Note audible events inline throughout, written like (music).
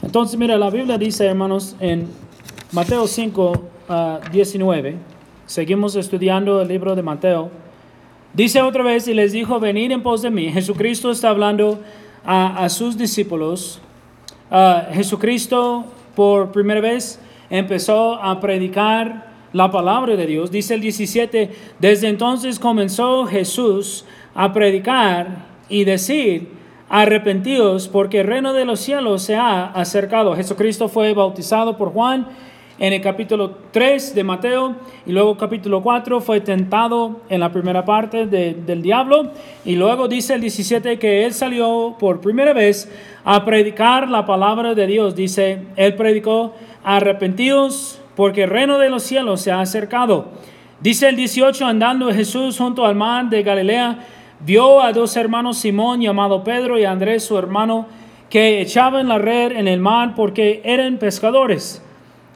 Entonces, mira, la Biblia dice, hermanos, en Mateo 5, 19, ah, seguimos estudiando el libro de Mateo, dice otra vez y les dijo, venid en pos de mí. Jesucristo está hablando a, sus discípulos. Ah, Jesucristo por primera vez empezó a predicar la palabra de Dios. Dice el 17, desde entonces comenzó Jesús a predicar y decir, arrepentidos porque el reino de los cielos se ha acercado. Jesucristo fue bautizado por Juan en el capítulo 3 de Mateo y luego capítulo 4 fue tentado en la primera parte del diablo y luego dice el 17 que él salió por primera vez a predicar la palabra de Dios. Dice, él predicó, arrepentidos porque el reino de los cielos se ha acercado. Dice el 18, andando Jesús junto al mar de Galilea, vio a dos hermanos Simón llamado Pedro y Andrés su hermano, que echaban la red en el mar porque eran pescadores.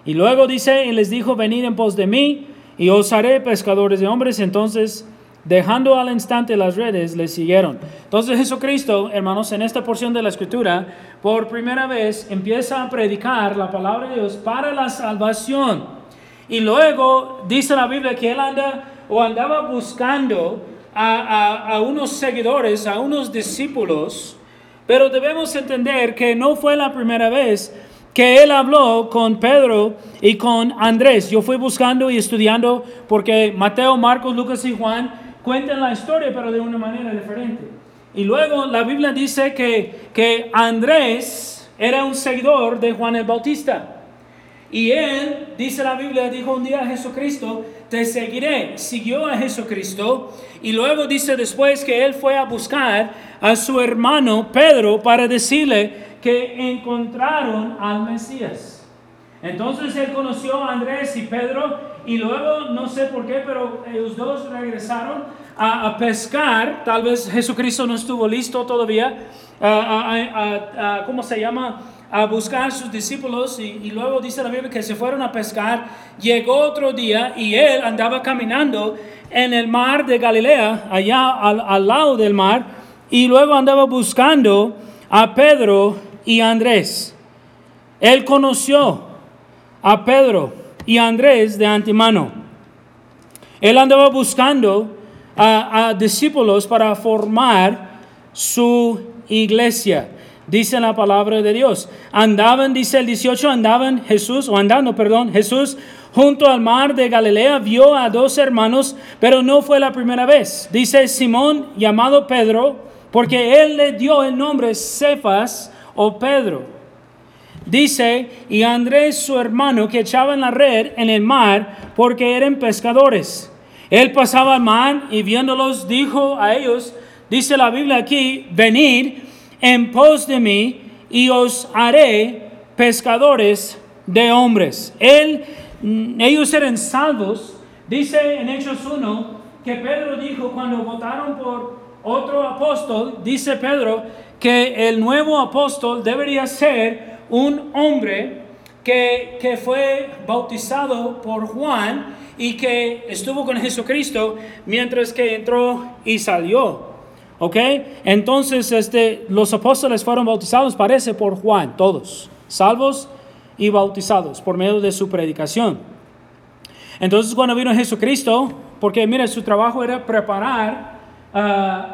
Y luego dice, y les dijo, venid en pos de mí, y os haré pescadores de hombres. Entonces, dejando al instante las redes, le siguieron. Entonces Jesucristo, hermanos, en esta porción de la escritura, por primera vez empieza a predicar la palabra de Dios para la salvación. Y luego dice la Biblia que él anda o andaba buscando a, a unos seguidores, a unos discípulos, pero debemos entender que no fue la primera vez que él habló con Pedro y con Andrés. Yo fui buscando y estudiando porque Mateo, Marcos, Lucas y Juan cuentan la historia, pero de una manera diferente. Y luego la Biblia dice que, que Andrés era un seguidor de Juan el Bautista. Y él, dice la Biblia, dijo un día a Jesucristo, te seguiré. Siguió a Jesucristo. Y luego dice después que él fue a buscar a su hermano Pedro para decirle, que encontraron al Mesías. Entonces él conoció a Andrés y Pedro y luego, no sé por qué, pero ellos dos regresaron a, pescar. Tal vez Jesucristo no estuvo listo todavía, a, ¿cómo se llama? A buscar a sus discípulos y, luego dice la Biblia que se fueron a pescar. Llegó otro día y él andaba caminando en el mar de Galilea, allá al, al lado del mar, y luego andaba buscando a Pedro y Andrés. Él conoció a Pedro y Andrés de antemano. Él andaba buscando a, discípulos para formar su iglesia. Dice la palabra de Dios. Andaban, dice el 18, andaban Jesús, o andando, perdón, Jesús junto al mar de Galilea vio a dos hermanos, pero no fue la primera vez. Dice Simón, llamado Pedro, porque él le dio el nombre Cefas, o Pedro. Dice, y Andrés su hermano que echaba en la red en el mar porque eran pescadores. Él pasaba al mar y viéndolos dijo a ellos, dice la Biblia aquí, venid en pos de mí y os haré pescadores de hombres. Él, mm, ellos eran salvos. Dice en Hechos 1 que Pedro dijo cuando votaron por otro apóstol, dice Pedro, que el nuevo apóstol debería ser un hombre que, que, fue bautizado por Juan y que estuvo con Jesucristo mientras que entró y salió. ¿Ok? Entonces, este, los apóstoles fueron bautizados, parece, por Juan, todos, salvos y bautizados por medio de su predicación. Entonces, cuando vino Jesucristo, porque mire, su trabajo era preparar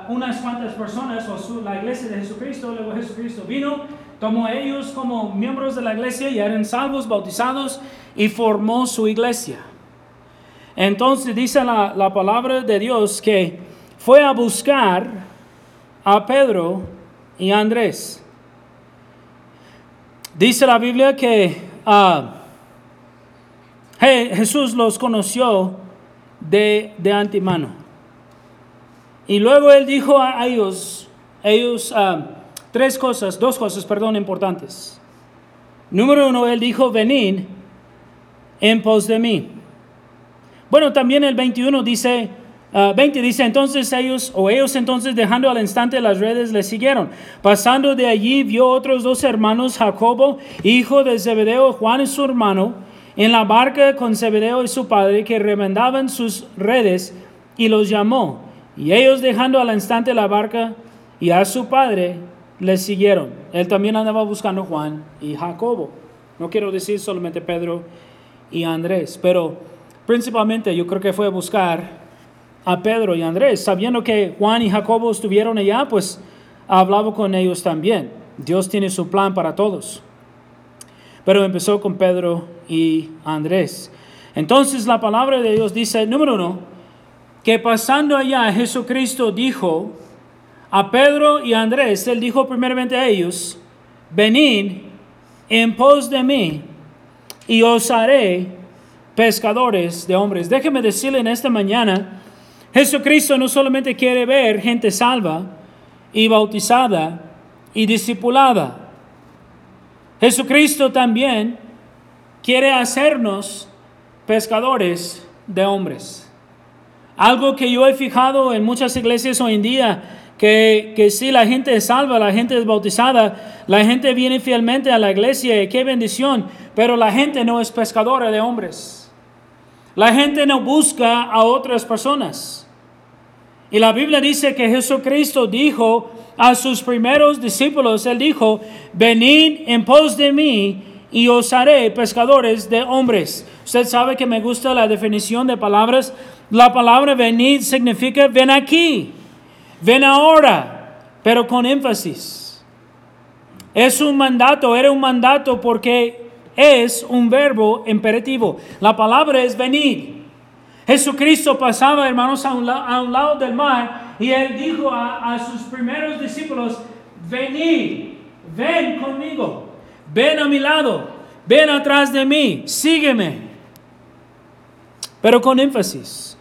unas cuantas personas, o la iglesia de Jesucristo, luego Jesucristo vino, tomó a ellos como miembros de la iglesia y eran salvos, bautizados y formó su iglesia. Entonces dice la, la palabra de Dios que fue a buscar a Pedro y a Andrés. Dice la Biblia que uh, Jesús los conoció de, de antemano. Y luego él dijo a ellos, ellos ah, tres cosas, dos cosas, perdón, importantes. Número uno, él dijo, venid en pos de mí. Bueno, también el 21 dice, 20 ah, dice, entonces ellos, o ellos entonces dejando al instante las redes, le siguieron. Pasando de allí, vio otros dos hermanos, Jacobo, hijo de Zebedeo, Juan y su hermano, en la barca con Zebedeo y su padre, que remendaban sus redes, y los llamó. Y ellos dejando al instante la barca y a su padre, le siguieron. Él también andaba buscando Juan y Jacobo. No quiero decir solamente Pedro y Andrés, pero principalmente yo creo que fue a buscar a Pedro y Andrés, sabiendo que Juan y Jacobo estuvieron allá, pues hablaba con ellos también. Dios tiene su plan para todos. Pero empezó con Pedro y Andrés. Entonces la palabra de Dios dice, número uno, que pasando allá Jesucristo dijo a Pedro y Andrés, él dijo primeramente a ellos, venid en pos de mí y os haré pescadores de hombres. Déjeme decirle en esta mañana, Jesucristo no solamente quiere ver gente salva y bautizada y discipulada. Jesucristo también quiere hacernos pescadores de hombres. Algo que yo he fijado en muchas iglesias hoy en día, que, que si la gente es salva, la gente es bautizada, la gente viene fielmente a la iglesia, qué bendición, pero la gente no es pescadora de hombres. La gente no busca a otras personas. Y la Biblia dice que Jesucristo dijo a sus primeros discípulos, Él dijo, venid en pos de mí y os haré pescadores de hombres. Usted sabe que me gusta la definición de palabras. La palabra venid significa ven aquí, ven ahora, pero con énfasis. Es un mandato, era un mandato porque es un verbo imperativo. La palabra es venid. Jesucristo pasaba, hermanos, a un, lado del mar y él dijo a, sus primeros discípulos, venid, ven conmigo, ven a mi lado, ven atrás de mí, sígueme. Pero con énfasis.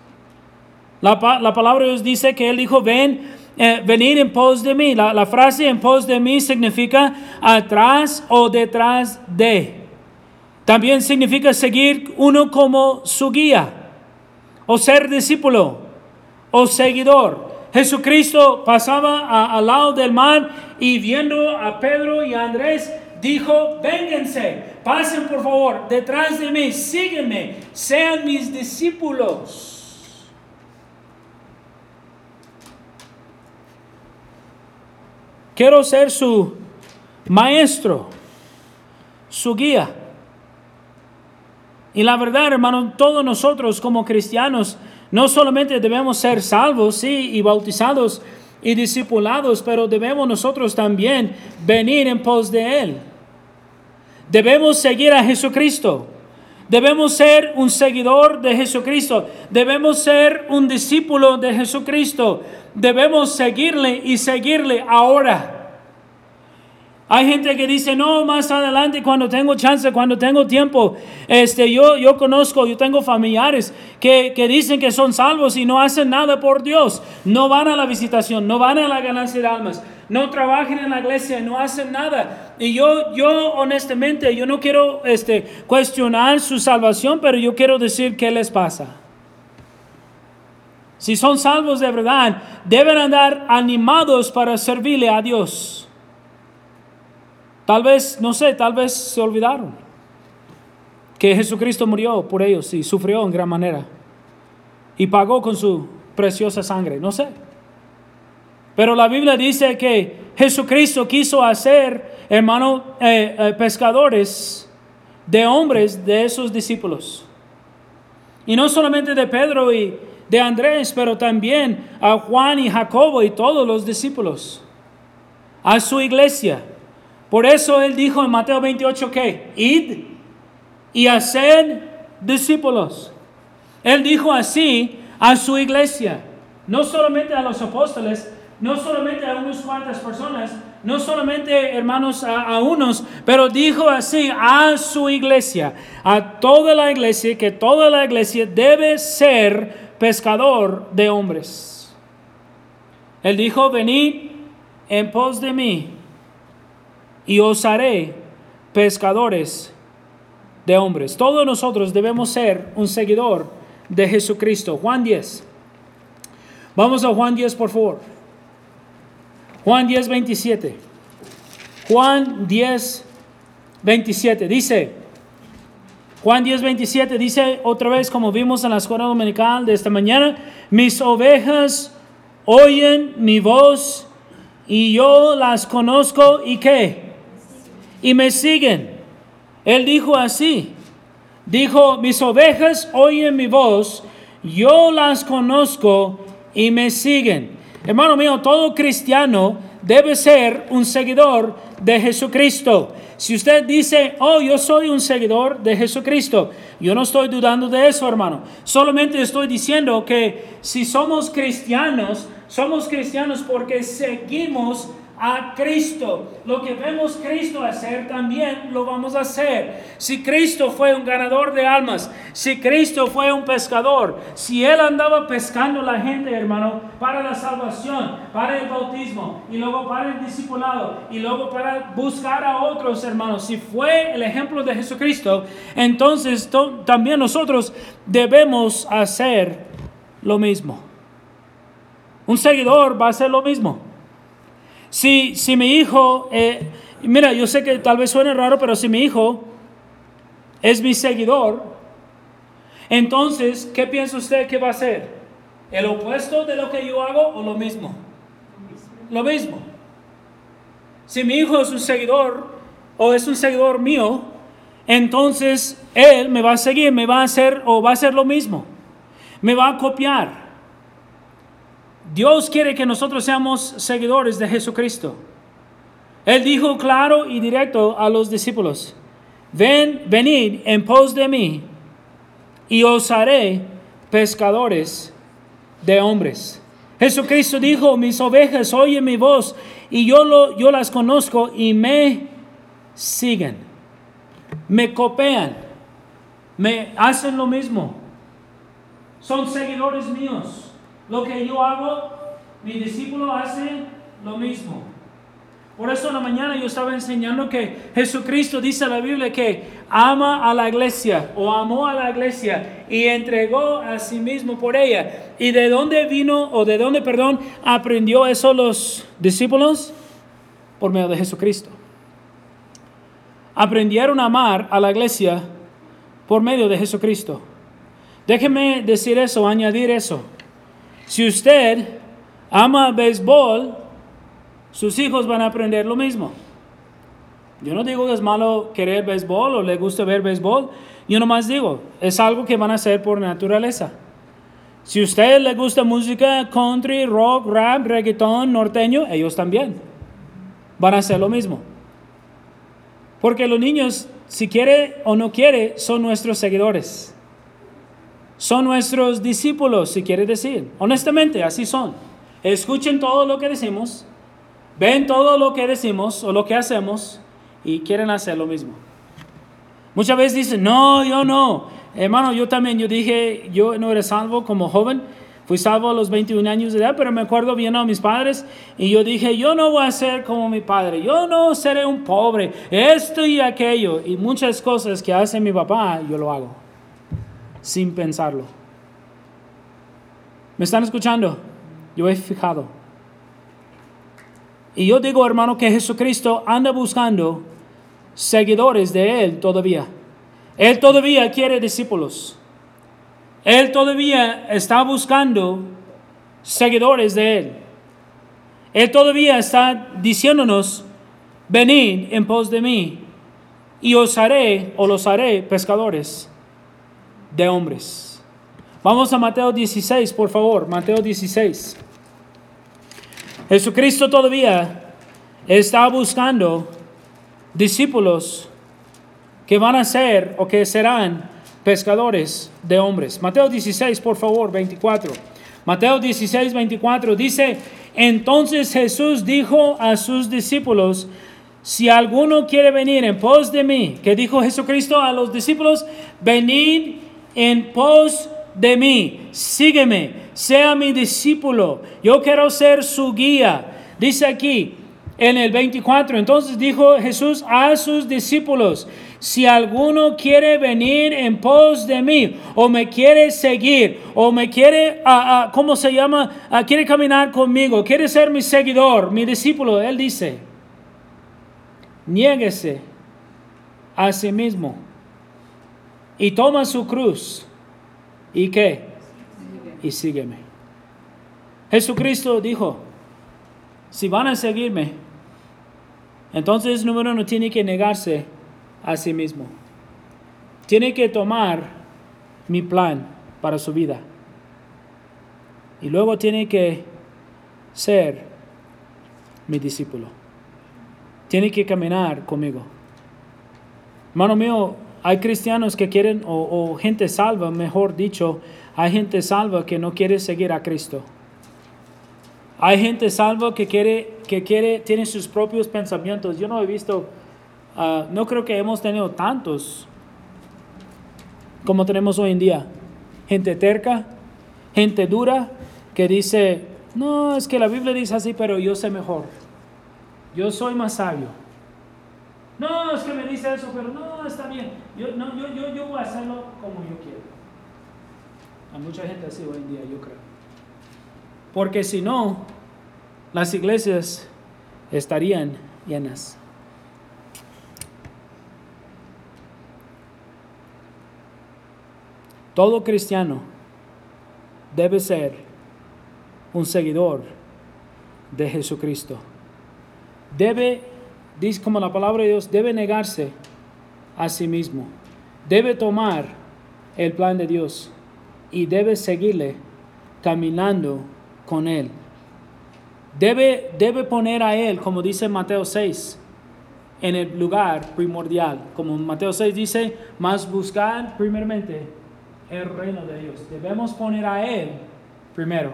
La, palabra Dios dice que él dijo, ven, eh, venid en pos de mí. La, la frase en pos de mí significa atrás o detrás de. También significa seguir uno como su guía o ser discípulo o seguidor. Jesucristo pasaba al lado del mar y viendo a Pedro y a Andrés, dijo, vénganse, pasen por favor detrás de mí, sígueme, sean mis discípulos. Quiero ser su maestro, su guía. Y la verdad, hermano, todos nosotros como cristianos no solamente debemos ser salvos, sí, y bautizados y discipulados, pero debemos nosotros también venir en pos de Él. Debemos seguir a Jesucristo. Debemos ser un seguidor de Jesucristo. Debemos ser un discípulo de Jesucristo. Debemos seguirle y seguirle ahora. Hay gente que dice, no, más adelante cuando tengo chance, cuando tengo tiempo. Este, yo, yo conozco, yo tengo familiares que, que dicen que son salvos y no hacen nada por Dios. No van a la visitación, no van a la ganancia de almas, no trabajan en la iglesia, no hacen nada. Y yo, yo honestamente, yo no quiero este, cuestionar su salvación, pero yo quiero decir qué les pasa. Si son salvos de verdad, deben andar animados para servirle a Dios. Tal vez, no sé, tal vez se olvidaron que Jesucristo murió por ellos y sufrió en gran manera y pagó con su preciosa sangre, no sé. Pero la Biblia dice que Jesucristo quiso hacer, hermano, eh, eh, pescadores de hombres de esos discípulos. Y no solamente de Pedro y de Andrés, pero también a Juan y Jacobo y todos los discípulos, a su iglesia. Por eso él dijo en Mateo 28 que, id y haced discípulos. Él dijo así a su iglesia, no solamente a los apóstoles, no solamente a unas cuantas personas, no solamente hermanos a, a, unos, pero dijo así a su iglesia, a toda la iglesia, que toda la iglesia debe ser pescador de hombres. Él dijo, venid en pos de mí y os haré pescadores de hombres. Todos nosotros debemos ser un seguidor de Jesucristo. Juan 10. Vamos a Juan 10, por favor. Juan 10, 27. Juan 10, 27. Dice, Juan 10, 27 dice otra vez, como vimos en la escuela dominical de esta mañana, mis ovejas oyen mi voz y yo las conozco y qué? Y me siguen. Él dijo así, dijo, mis ovejas oyen mi voz, yo las conozco y me siguen. Hermano mío, todo cristiano debe ser un seguidor de Jesucristo. Si usted dice, oh, yo soy un seguidor de Jesucristo, yo no estoy dudando de eso, hermano. Solamente estoy diciendo que si somos cristianos, somos cristianos porque seguimos a Cristo. Lo que vemos Cristo hacer, también lo vamos a hacer. Si Cristo fue un ganador de almas, si Cristo fue un pescador, si Él andaba pescando la gente, hermano, para la salvación, para el bautismo, y luego para el discipulado, y luego para buscar a otros hermanos, si fue el ejemplo de Jesucristo, entonces también nosotros debemos hacer lo mismo. Un seguidor va a hacer lo mismo. Si, si mi hijo, eh, mira, yo sé que tal vez suene raro, pero si mi hijo es mi seguidor, entonces, ¿qué piensa usted que va a hacer? ¿El opuesto de lo que yo hago o lo mismo? Lo mismo. Si mi hijo es un seguidor o es un seguidor mío, entonces él me va a seguir, me va a hacer o va a hacer lo mismo. Me va a copiar. Dios quiere que nosotros seamos seguidores de Jesucristo. Él dijo claro y directo a los discípulos, ven, venid en pos de mí y os haré pescadores de hombres. Jesucristo dijo, mis ovejas oyen mi voz y yo, lo, yo las conozco y me siguen, me copian, me hacen lo mismo, son seguidores míos. Lo que yo hago, mi discípulo hace lo mismo. Por eso en la mañana yo estaba enseñando que Jesucristo dice en la Biblia que ama a la iglesia o amó a la iglesia y entregó a sí mismo por ella. ¿Y de dónde vino o de dónde, perdón, aprendió eso los discípulos? Por medio de Jesucristo. Aprendieron a amar a la iglesia por medio de Jesucristo. Déjeme decir eso, añadir eso. Si usted ama béisbol, sus hijos van a aprender lo mismo. Yo no digo que es malo querer béisbol o le gusta ver béisbol. Yo nomás digo, es algo que van a hacer por naturaleza. Si usted le gusta música country, rock, rap, reggaeton, norteño, ellos también van a hacer lo mismo. Porque los niños, si quiere o no quiere, son nuestros seguidores son nuestros discípulos, si quiere decir. Honestamente, así son. Escuchen todo lo que decimos, ven todo lo que decimos o lo que hacemos y quieren hacer lo mismo. Muchas veces dicen, no, yo no. Hermano, yo también, yo dije, yo no era salvo como joven. Fui salvo a los 21 años de edad, pero me acuerdo bien a mis padres y yo dije, yo no voy a ser como mi padre, yo no seré un pobre, esto y aquello. Y muchas cosas que hace mi papá, yo lo hago sin pensarlo. ¿Me están escuchando? Yo he fijado. Y yo digo, hermano, que Jesucristo anda buscando seguidores de Él todavía. Él todavía quiere discípulos. Él todavía está buscando seguidores de Él. Él todavía está diciéndonos, venid en pos de mí y os haré o los haré pescadores de hombres. Vamos a Mateo 16, por favor, Mateo 16. Jesucristo todavía está buscando discípulos que van a ser o que serán pescadores de hombres. Mateo 16, por favor, 24. Mateo 16, 24 dice, entonces Jesús dijo a sus discípulos, si alguno quiere venir en pos de mí, que dijo Jesucristo a los discípulos, venid en pos de mí, sígueme, sea mi discípulo, yo quiero ser su guía. Dice aquí en el 24, entonces dijo Jesús a sus discípulos, si alguno quiere venir en pos de mí, o me quiere seguir, o me quiere, ¿cómo se llama? quiere caminar conmigo, quiere ser mi seguidor, mi discípulo, él dice, niéguese a sí mismo y toma su cruz. ¿Y qué? Y sígueme. Jesucristo dijo, si van a seguirme, entonces número uno tiene que negarse a sí mismo. Tiene que tomar mi plan para su vida. Y luego tiene que ser mi discípulo. Tiene que caminar conmigo. Hermano mío, hay cristianos que quieren, o, gente salva, mejor dicho, hay gente salva que no quiere seguir a Cristo. Hay gente salva que quiere, que quiere, tiene sus propios pensamientos. Yo no he visto, uh, no creo que hemos tenido tantos como tenemos hoy en día. Gente terca, gente dura, que dice, no, es que la Biblia dice así, pero yo sé mejor. Yo soy más sabio. No, es que me dice eso, pero no, está bien. Yo, no, yo, yo, yo voy a hacerlo como yo quiero. Hay mucha gente así hoy en día, yo creo. Porque si no, las iglesias estarían llenas. Todo cristiano debe ser un seguidor de Jesucristo. Debe, dice como la palabra de Dios, debe negarse a sí mismo. Debe tomar el plan de Dios y debe seguirle caminando con Él. Debe, debe poner a Él, como dice Mateo 6, en el lugar primordial. Como Mateo 6 dice, más buscar primeramente el reino de Dios. Debemos poner a Él primero.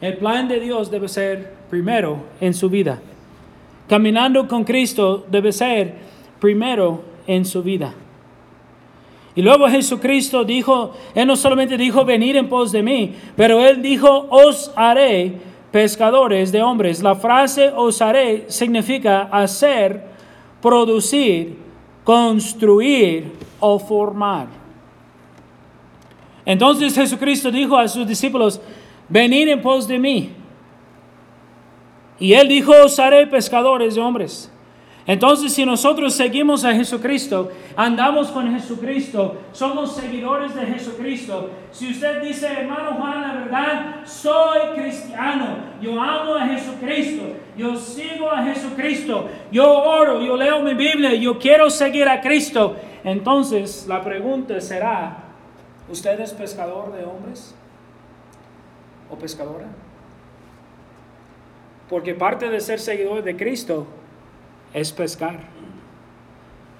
El plan de Dios debe ser primero en su vida. Caminando con Cristo debe ser primero en su vida. Y luego Jesucristo dijo, Él no solamente dijo venir en pos de mí, pero Él dijo, os haré pescadores de hombres. La frase os haré significa hacer, producir, construir o formar. Entonces Jesucristo dijo a sus discípulos, venid en pos de mí. Y Él dijo, os haré pescadores de hombres. Entonces, si nosotros seguimos a Jesucristo, andamos con Jesucristo, somos seguidores de Jesucristo. Si usted dice, hermano Juan, la verdad, soy cristiano, yo amo a Jesucristo, yo sigo a Jesucristo, yo oro, yo leo mi Biblia, yo quiero seguir a Cristo, entonces la pregunta será, ¿usted es pescador de hombres o pescadora? Porque parte de ser seguidor de Cristo es pescar.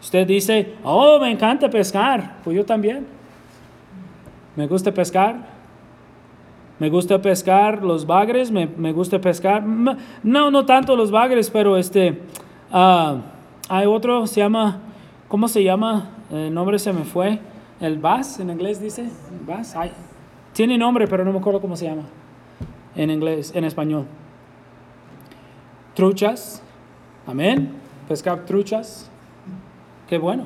Usted dice, oh, me encanta pescar. Pues yo también. Me gusta pescar. Me gusta pescar los bagres, me, me gusta pescar. No, no tanto los bagres, pero este, uh, hay otro, se llama, ¿cómo se llama? El nombre se me fue. El bass, en inglés dice. Bass. tiene nombre, pero no me acuerdo cómo se llama. En inglés, en español. Truchas. Amén pescar truchas. Qué bueno.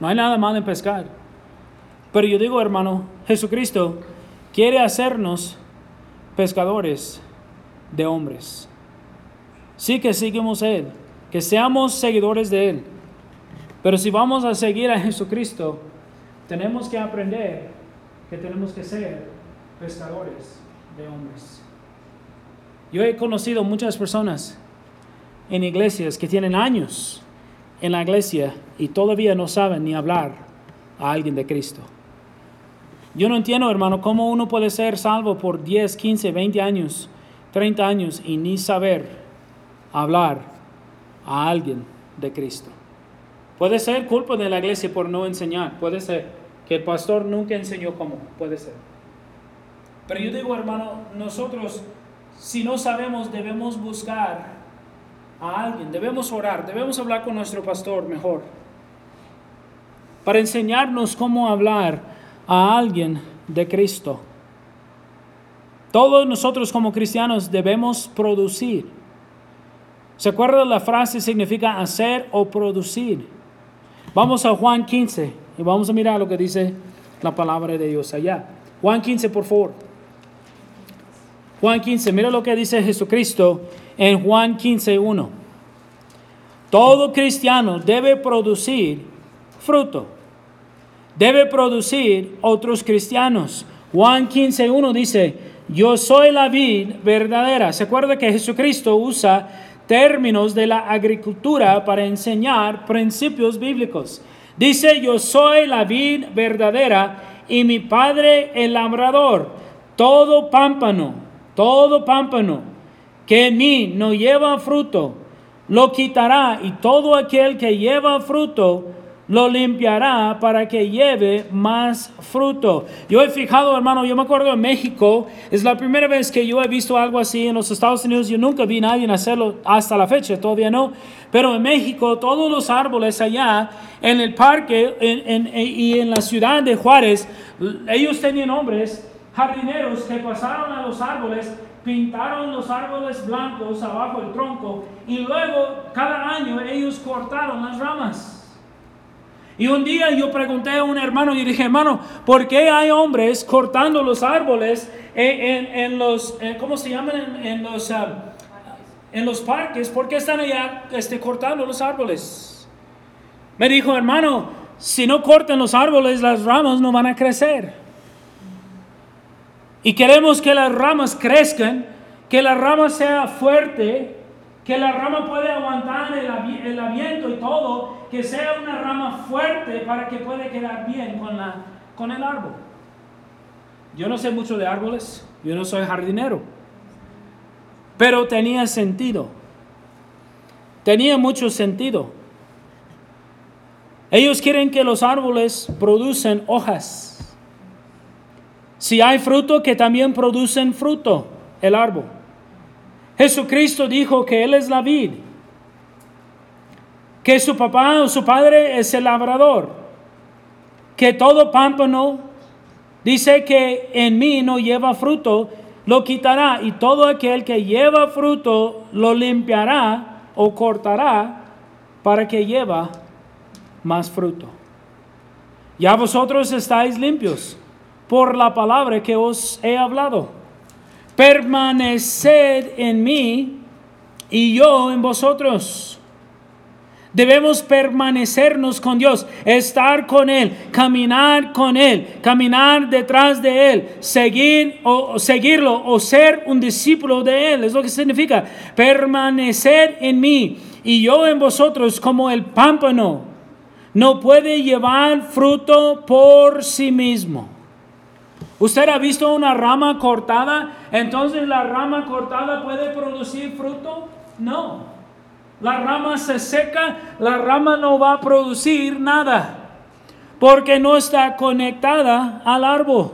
No hay nada malo en pescar. Pero yo digo, hermano, Jesucristo quiere hacernos pescadores de hombres. Sí que seguimos a Él, que seamos seguidores de Él. Pero si vamos a seguir a Jesucristo, tenemos que aprender que tenemos que ser pescadores de hombres. Yo he conocido muchas personas en iglesias que tienen años en la iglesia y todavía no saben ni hablar a alguien de Cristo. Yo no entiendo, hermano, cómo uno puede ser salvo por 10, 15, 20 años, 30 años y ni saber hablar a alguien de Cristo. Puede ser culpa de la iglesia por no enseñar, puede ser que el pastor nunca enseñó cómo, puede ser. Pero yo digo, hermano, nosotros, si no sabemos, debemos buscar a alguien, debemos orar, debemos hablar con nuestro pastor mejor, para enseñarnos cómo hablar a alguien de Cristo. Todos nosotros como cristianos debemos producir. ¿Se acuerda la frase significa hacer o producir? Vamos a Juan 15 y vamos a mirar lo que dice la palabra de Dios allá. Juan 15, por favor. Juan 15, mira lo que dice Jesucristo en Juan 15.1. Todo cristiano debe producir fruto. Debe producir otros cristianos. Juan 15.1 dice, yo soy la vid verdadera. Se acuerda que Jesucristo usa términos de la agricultura para enseñar principios bíblicos. Dice, yo soy la vid verdadera y mi padre el labrador. Todo pámpano, todo pámpano que en mí no lleva fruto, lo quitará y todo aquel que lleva fruto, lo limpiará para que lleve más fruto. Yo he fijado, hermano, yo me acuerdo en México, es la primera vez que yo he visto algo así en los Estados Unidos, yo nunca vi a nadie hacerlo hasta la fecha, todavía no, pero en México todos los árboles allá en el parque y en la ciudad de Juárez, ellos tenían hombres, jardineros que pasaron a los árboles pintaron los árboles blancos abajo del tronco y luego cada año ellos cortaron las ramas. Y un día yo pregunté a un hermano y dije, hermano, ¿por qué hay hombres cortando los árboles en, los, ¿cómo se llaman? En, los, ah, en los parques. ¿Por qué están allá este, cortando los árboles? Me dijo, hermano, si no cortan los árboles, las ramas no van a crecer. Y queremos que las ramas crezcan, que la rama sea fuerte, que la rama pueda aguantar el, el aviento y todo, que sea una rama fuerte para que pueda quedar bien con, la, con el árbol. Yo no sé mucho de árboles, yo no soy jardinero, pero tenía sentido. Tenía mucho sentido. Ellos quieren que los árboles producen hojas. Si hay fruto, que también producen fruto el árbol. Jesucristo dijo que Él es la vid, que su papá o su padre es el labrador, que todo pámpano dice que en mí no lleva fruto, lo quitará y todo aquel que lleva fruto lo limpiará o cortará para que lleva más fruto. Ya vosotros estáis limpios por la palabra que os he hablado permaneced en mí y yo en vosotros. Debemos permanecernos con Dios, estar con Él, caminar con Él, caminar detrás de Él, seguir o seguirlo o ser un discípulo de Él. Es lo que significa permanecer en mí y yo en vosotros como el pámpano. No puede llevar fruto por sí mismo. ¿Usted ha visto una rama cortada? Entonces la rama cortada puede producir fruto? No. La rama se seca, la rama no va a producir nada porque no está conectada al árbol.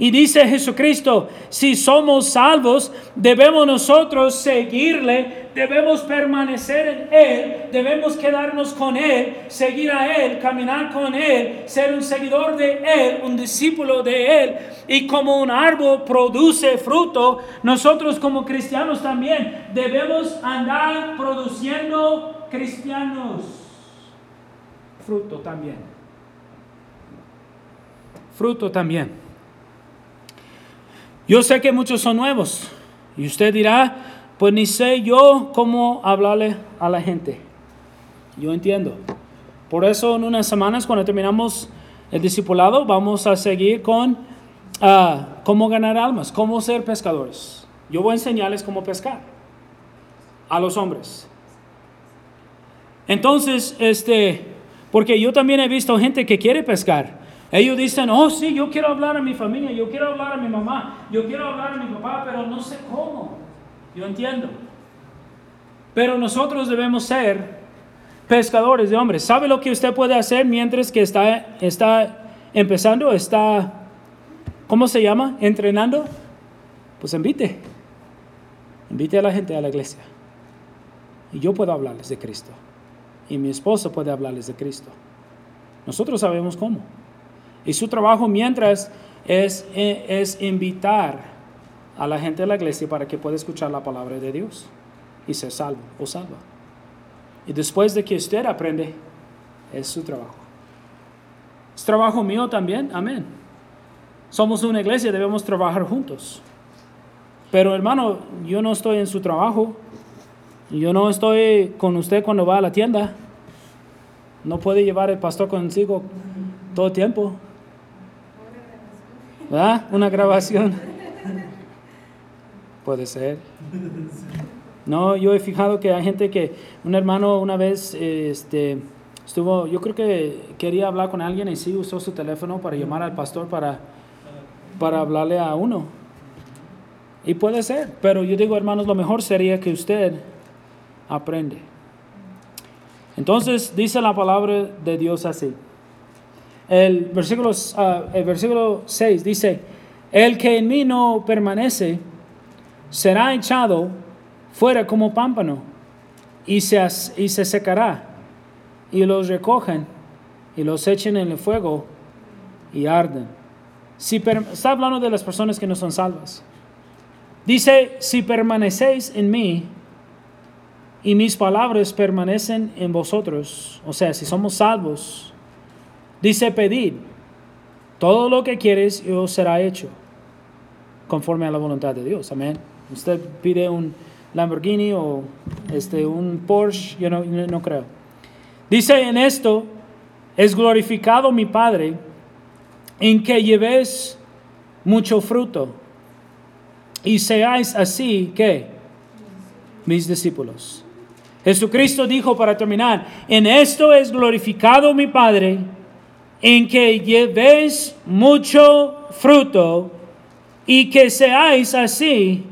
Y dice Jesucristo, si somos salvos, debemos nosotros seguirle, debemos permanecer en Él, debemos quedarnos con Él, seguir a Él, caminar con Él, ser un seguidor de Él, un discípulo de Él. Y como un árbol produce fruto, nosotros como cristianos también debemos andar produciendo cristianos. Fruto también. Fruto también. Yo sé que muchos son nuevos y usted dirá, pues ni sé yo cómo hablarle a la gente. Yo entiendo. Por eso en unas semanas cuando terminamos el discipulado vamos a seguir con uh, cómo ganar almas, cómo ser pescadores. Yo voy a enseñarles cómo pescar a los hombres. Entonces, este, porque yo también he visto gente que quiere pescar, ellos dicen, oh sí, yo quiero hablar a mi familia, yo quiero hablar a mi mamá, yo quiero hablar a mi papá, pero no sé cómo. Yo entiendo. Pero nosotros debemos ser pescadores de hombres. ¿Sabe lo que usted puede hacer mientras que está, está empezando, está, ¿cómo se llama? Entrenando. Pues invite. Invite a la gente a la iglesia. Y yo puedo hablarles de Cristo. Y mi esposo puede hablarles de Cristo. Nosotros sabemos cómo. Y su trabajo mientras es, es invitar a la gente de la iglesia para que pueda escuchar la palabra de Dios y ser salvo o salva. Y después de que usted aprende, es su trabajo. Es trabajo mío también, amén. Somos una iglesia, debemos trabajar juntos. Pero hermano, yo no estoy en su trabajo. Yo no estoy con usted cuando va a la tienda. No puede llevar el pastor consigo todo el tiempo. ¿Verdad? Una grabación. Puede ser. No, yo he fijado que hay gente que, un hermano una vez, este, estuvo, yo creo que quería hablar con alguien y sí usó su teléfono para llamar al pastor para, para hablarle a uno. Y puede ser, pero yo digo, hermanos, lo mejor sería que usted aprende. Entonces dice la palabra de Dios así. El versículo, ah, el versículo 6 dice, el que en mí no permanece será echado fuera como pámpano y se, y se secará y los recogen y los echen en el fuego y arden. Si está hablando de las personas que no son salvas. Dice, si permanecéis en mí y mis palabras permanecen en vosotros, o sea, si somos salvos, dice, pedid todo lo que quieres y os será hecho conforme a la voluntad de Dios. Amén. Usted pide un Lamborghini o este, un Porsche, yo no, no creo. Dice en esto, es glorificado mi Padre en que llevéis mucho fruto y seáis así que mis discípulos. Jesucristo dijo para terminar, en esto es glorificado mi Padre, en que llevéis mucho fruto y que seáis así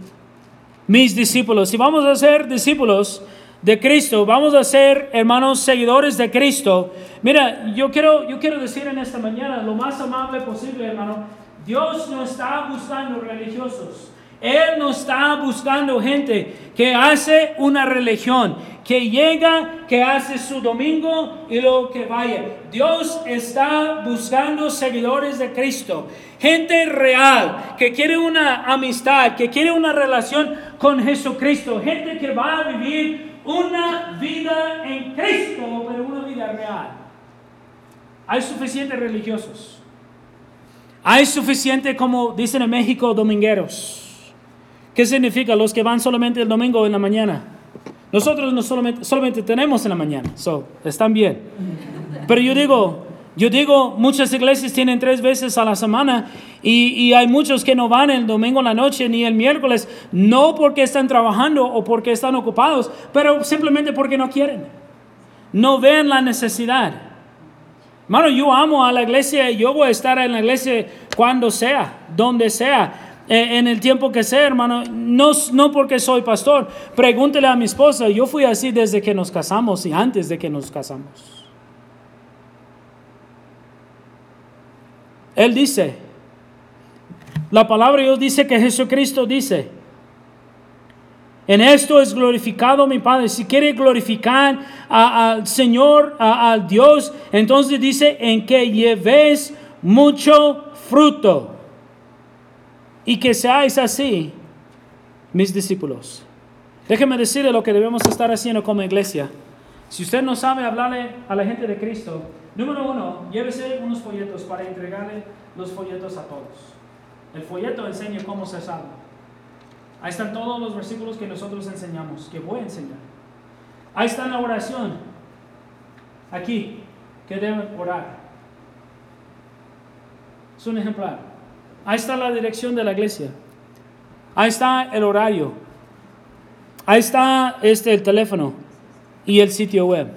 mis discípulos. Si vamos a ser discípulos de Cristo, vamos a ser hermanos seguidores de Cristo. Mira, yo quiero, yo quiero decir en esta mañana lo más amable posible, hermano. Dios no está buscando religiosos. Él no está buscando gente que hace una religión, que llega, que hace su domingo y luego que vaya. Dios está buscando seguidores de Cristo, gente real, que quiere una amistad, que quiere una relación con Jesucristo, gente que va a vivir una vida en Cristo, pero una vida real. Hay suficientes religiosos. Hay suficiente, como dicen en México, domingueros ¿Qué significa? Los que van solamente el domingo en la mañana. Nosotros no solamente, solamente tenemos en la mañana, so, están bien. Pero yo digo, yo digo, muchas iglesias tienen tres veces a la semana y, y, hay muchos que no van el domingo en la noche ni el miércoles, no porque están trabajando o porque están ocupados, pero simplemente porque no quieren. No ven la necesidad. Hermano, yo amo a la iglesia yo voy a estar en la iglesia cuando sea, donde sea. Eh, en el tiempo que sea, hermano, no, no porque soy pastor. Pregúntele a mi esposa, yo fui así desde que nos casamos y antes de que nos casamos. Él dice, la palabra de Dios dice que Jesucristo dice, en esto es glorificado mi Padre. Si quiere glorificar al Señor, al Dios, entonces dice en que lleves mucho fruto y que seáis así mis discípulos. Déjeme decirle lo que debemos estar haciendo como iglesia. Si usted no sabe hablarle a la gente de Cristo, número uno, llévese unos folletos para entregarle los folletos a todos. El folleto enseña cómo se salva. Ahí están todos los versículos que nosotros enseñamos, que voy a enseñar. Ahí está la oración. Aquí, que deben orar. Es un ejemplar. Ahí está la dirección de la iglesia. Ahí está el horario. Ahí está este, el teléfono y el sitio web.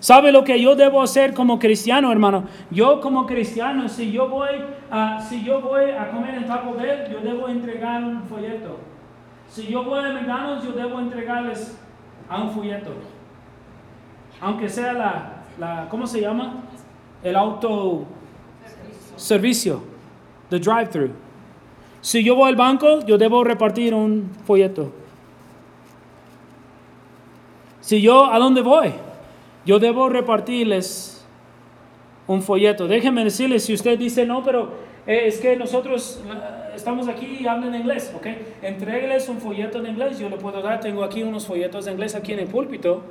¿Sabe lo que yo debo hacer como cristiano, hermano? Yo como cristiano, si yo voy a, si yo voy a comer en Taco Bell, yo debo entregar un folleto. Si yo voy a McDonald's, yo debo entregarles a un folleto. Aunque sea la, la ¿cómo se llama? El auto servicio the drive-thru. Si yo voy al banco, yo debo repartir un folleto. Si yo, ¿a dónde voy? Yo debo repartirles un folleto. Déjenme decirles, si usted dice, no, pero eh, es que nosotros eh, estamos aquí y hablan inglés, ¿ok? Entrégueles un folleto en inglés, yo le puedo dar, tengo aquí unos folletos de inglés aquí en el púlpito.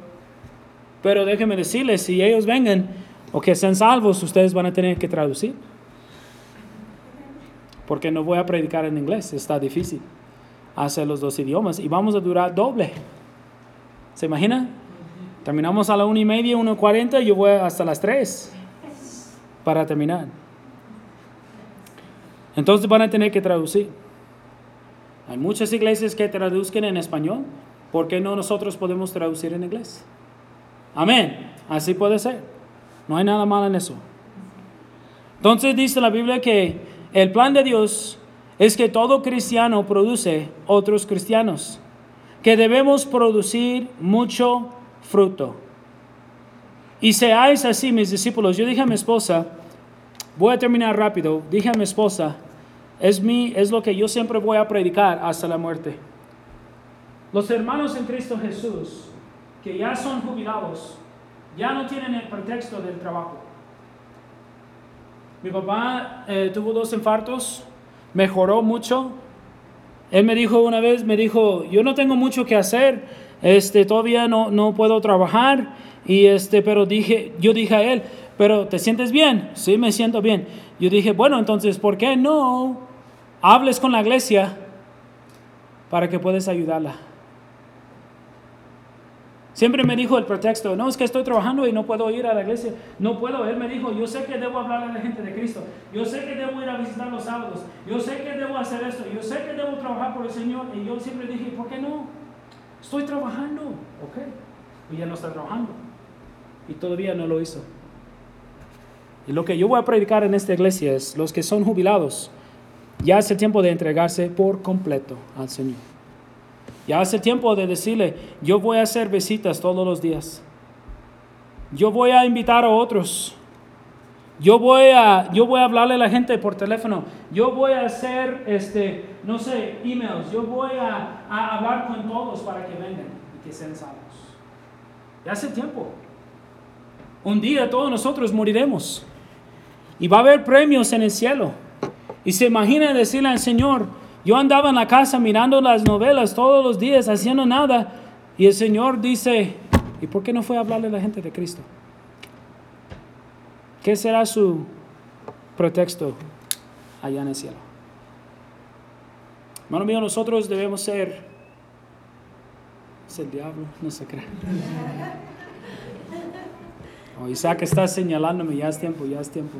Pero déjenme decirles, si ellos vengan o que sean salvos, ustedes van a tener que traducir porque no voy a predicar en inglés, está difícil hacer los dos idiomas y vamos a durar doble. ¿Se imagina? Terminamos a la una y media, una cuarenta, yo voy hasta las tres para terminar. Entonces van a tener que traducir. Hay muchas iglesias que traduzcan en español. ¿Por qué no nosotros podemos traducir en inglés? Amén. Así puede ser. No hay nada malo en eso. Entonces dice la Biblia que el plan de Dios es que todo cristiano produce otros cristianos, que debemos producir mucho fruto. Y seáis así, mis discípulos. Yo dije a mi esposa, voy a terminar rápido, dije a mi esposa, es, mi, es lo que yo siempre voy a predicar hasta la muerte. Los hermanos en Cristo Jesús, que ya son jubilados, ya no tienen el pretexto del trabajo. Mi papá eh, tuvo dos infartos, mejoró mucho. Él me dijo una vez, me dijo, yo no tengo mucho que hacer, este, todavía no, no puedo trabajar, y este, pero dije, yo dije a él, pero ¿te sientes bien? Sí, me siento bien. Yo dije, bueno, entonces, ¿por qué no hables con la iglesia para que puedas ayudarla? Siempre me dijo el pretexto, no, es que estoy trabajando y no puedo ir a la iglesia. No puedo. Él me dijo, yo sé que debo hablar a la gente de Cristo. Yo sé que debo ir a visitar los sábados. Yo sé que debo hacer esto. Yo sé que debo trabajar por el Señor. Y yo siempre dije, ¿por qué no? Estoy trabajando. Ok. Y ya no está trabajando. Y todavía no lo hizo. Y lo que yo voy a predicar en esta iglesia es, los que son jubilados, ya es el tiempo de entregarse por completo al Señor. Ya hace tiempo de decirle, yo voy a hacer visitas todos los días. Yo voy a invitar a otros. Yo voy a, yo voy a hablarle a la gente por teléfono. Yo voy a hacer, este, no sé, emails. Yo voy a, a hablar con todos para que vengan y que sean salvos. Ya hace tiempo. Un día todos nosotros moriremos. Y va a haber premios en el cielo. Y se imagina decirle al Señor, yo andaba en la casa mirando las novelas todos los días, haciendo nada, y el Señor dice, ¿y por qué no fue a hablarle a la gente de Cristo? ¿Qué será su pretexto allá en el cielo? Hermano mío, nosotros debemos ser... Es el diablo, no se cree. (laughs) Oh, Isaac está señalándome, ya es tiempo, ya es tiempo.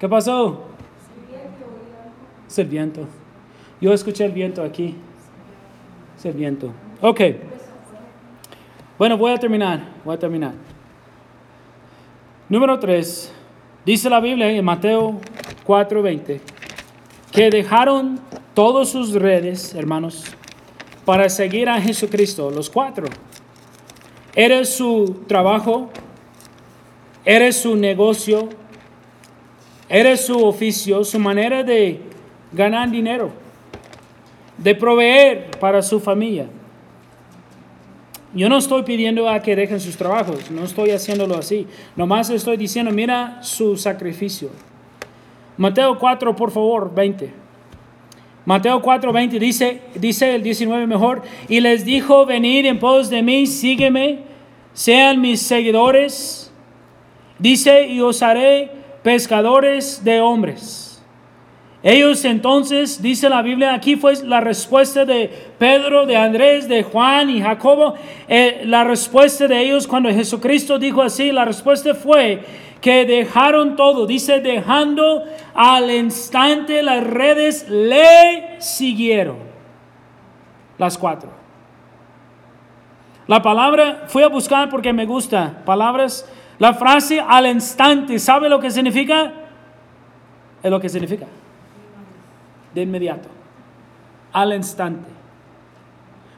¿Qué pasó? Es el viento. Yo escuché el viento aquí. Es el viento. Ok. Bueno, voy a terminar. Voy a terminar. Número 3. Dice la Biblia en Mateo 4:20 que dejaron todas sus redes, hermanos, para seguir a Jesucristo, los cuatro. Era su trabajo, era su negocio, era su oficio, su manera de ganar dinero de proveer para su familia. Yo no estoy pidiendo a que dejen sus trabajos, no estoy haciéndolo así. Nomás estoy diciendo, mira su sacrificio. Mateo 4, por favor, 20. Mateo 4, 20 dice, dice el 19 mejor, y les dijo, venid en pos de mí, sígueme, sean mis seguidores. Dice, y os haré pescadores de hombres. Ellos entonces, dice la Biblia, aquí fue la respuesta de Pedro, de Andrés, de Juan y Jacobo. Eh, la respuesta de ellos cuando Jesucristo dijo así, la respuesta fue que dejaron todo, dice, dejando al instante las redes, le siguieron. Las cuatro. La palabra, fui a buscar porque me gusta, palabras, la frase al instante, ¿sabe lo que significa? Es lo que significa de inmediato, al instante.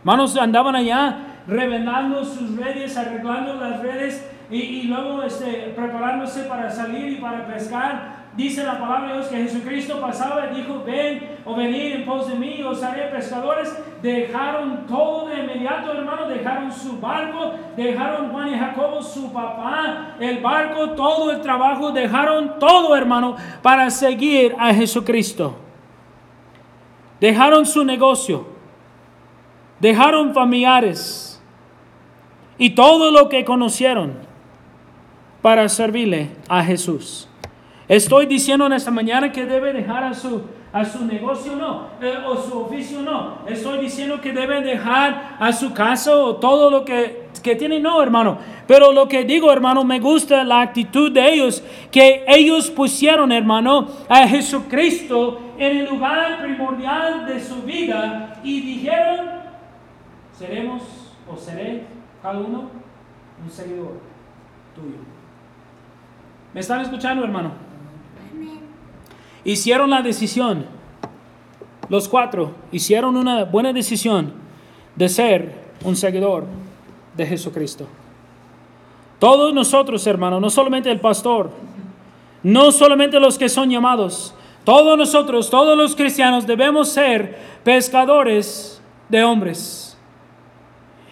Manos andaban allá revelando sus redes, arreglando las redes y, luego este, preparándose para salir y para pescar. Dice la palabra de Dios que Jesucristo pasaba y dijo, ven o venid en pos de mí, os haré pescadores. Dejaron todo de inmediato, hermano, dejaron su barco, dejaron Juan y Jacobo, su papá, el barco, todo el trabajo, dejaron todo, hermano, para seguir a Jesucristo. Dejaron su negocio, dejaron familiares y todo lo que conocieron para servirle a Jesús. Estoy diciendo en esta mañana que debe dejar a su, a su negocio, no, eh, o su oficio, no. Estoy diciendo que debe dejar a su casa o todo lo que que tienen, no, hermano. Pero lo que digo, hermano, me gusta la actitud de ellos, que ellos pusieron, hermano, a Jesucristo en el lugar primordial de su vida y dijeron, seremos o seré cada uno un seguidor tuyo. ¿Me están escuchando, hermano? Hicieron la decisión, los cuatro hicieron una buena decisión de ser un seguidor de Jesucristo. Todos nosotros, hermano, no solamente el pastor, no solamente los que son llamados, todos nosotros, todos los cristianos debemos ser pescadores de hombres.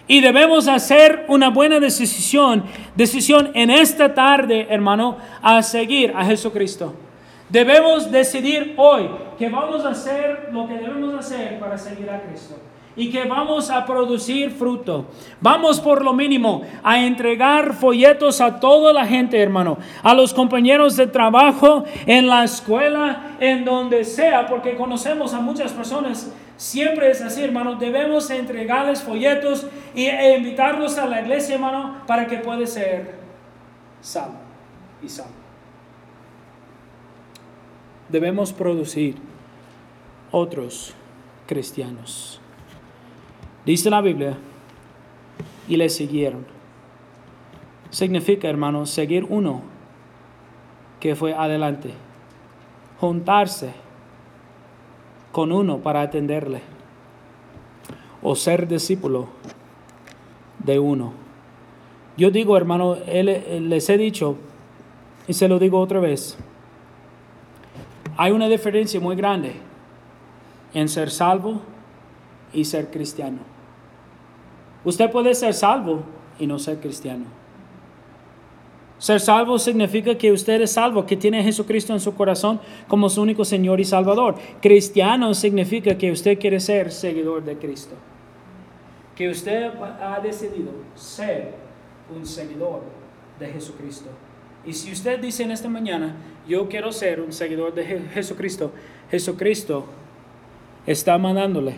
Y debemos hacer una buena decisión, decisión en esta tarde, hermano, a seguir a Jesucristo. Debemos decidir hoy que vamos a hacer lo que debemos hacer para seguir a Cristo y que vamos a producir fruto. Vamos por lo mínimo a entregar folletos a toda la gente, hermano, a los compañeros de trabajo, en la escuela, en donde sea, porque conocemos a muchas personas. Siempre es así, hermano. Debemos entregarles folletos e invitarlos a la iglesia, hermano, para que pueda ser salvo y salvo. Debemos producir otros cristianos. Dice la Biblia, y le siguieron. Significa, hermano, seguir uno que fue adelante. Juntarse con uno para atenderle. O ser discípulo de uno. Yo digo, hermano, les he dicho, y se lo digo otra vez, hay una diferencia muy grande en ser salvo y ser cristiano. Usted puede ser salvo y no ser cristiano. Ser salvo significa que usted es salvo, que tiene a Jesucristo en su corazón como su único Señor y Salvador. Cristiano significa que usted quiere ser seguidor de Cristo. Que usted ha decidido ser un seguidor de Jesucristo. Y si usted dice en esta mañana, yo quiero ser un seguidor de Jesucristo, Jesucristo está mandándole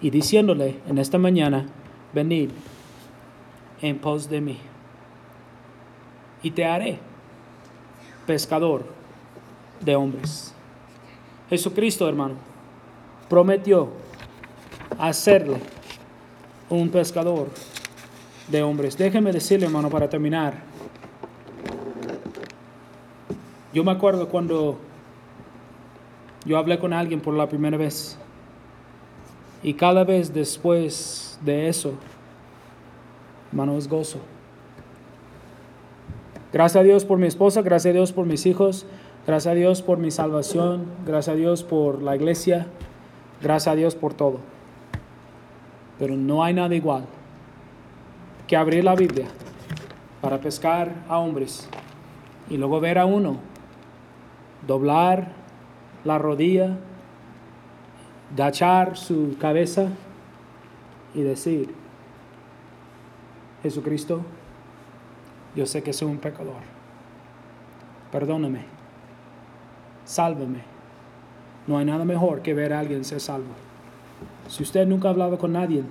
y diciéndole en esta mañana, venid en pos de mí y te haré pescador de hombres. Jesucristo, hermano, prometió hacerle un pescador de hombres. Déjeme decirle, hermano, para terminar. Yo me acuerdo cuando yo hablé con alguien por la primera vez. Y cada vez después de eso, hermano, es gozo. Gracias a Dios por mi esposa, gracias a Dios por mis hijos, gracias a Dios por mi salvación, gracias a Dios por la iglesia, gracias a Dios por todo. Pero no hay nada igual que abrir la Biblia para pescar a hombres y luego ver a uno doblar la rodilla, gachar su cabeza y decir, Jesucristo, yo sé que soy un pecador. Perdóname. Sálvame. No hay nada mejor que ver a alguien ser salvo. Si usted nunca ha hablado con nadie,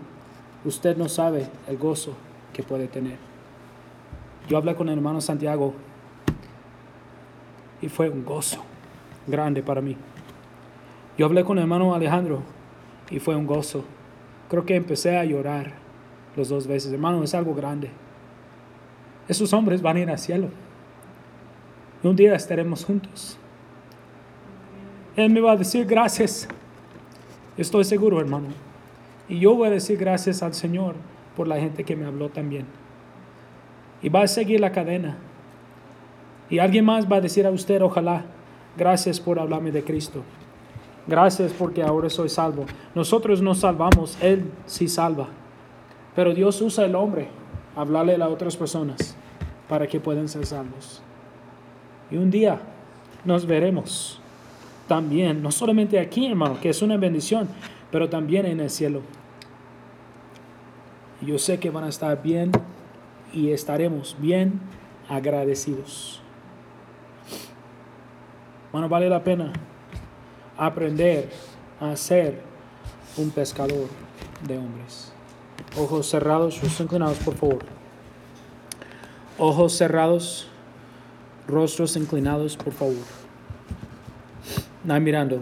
usted no sabe el gozo que puede tener. Yo hablé con el hermano Santiago y fue un gozo grande para mí. Yo hablé con el hermano Alejandro y fue un gozo Creo que empecé a llorar los dos veces. Hermano, es algo grande. Esos hombres van a ir al cielo. Y un día estaremos juntos. Él me va a decir gracias. Estoy seguro, hermano. Y yo voy a decir gracias al Señor por la gente que me habló también. Y va a seguir la cadena. Y alguien más va a decir a usted, ojalá, gracias por hablarme de Cristo. Gracias porque ahora soy salvo. Nosotros no salvamos, Él sí salva. Pero Dios usa el hombre hablarle a otras personas para que puedan ser salvos. Y un día nos veremos también, no solamente aquí, hermano, que es una bendición, pero también en el cielo. Yo sé que van a estar bien y estaremos bien agradecidos. Bueno, vale la pena aprender a ser un pescador de hombres. Ojos cerrados, rostros inclinados, por favor. Ojos cerrados, rostros inclinados, por favor. Nadie mirando.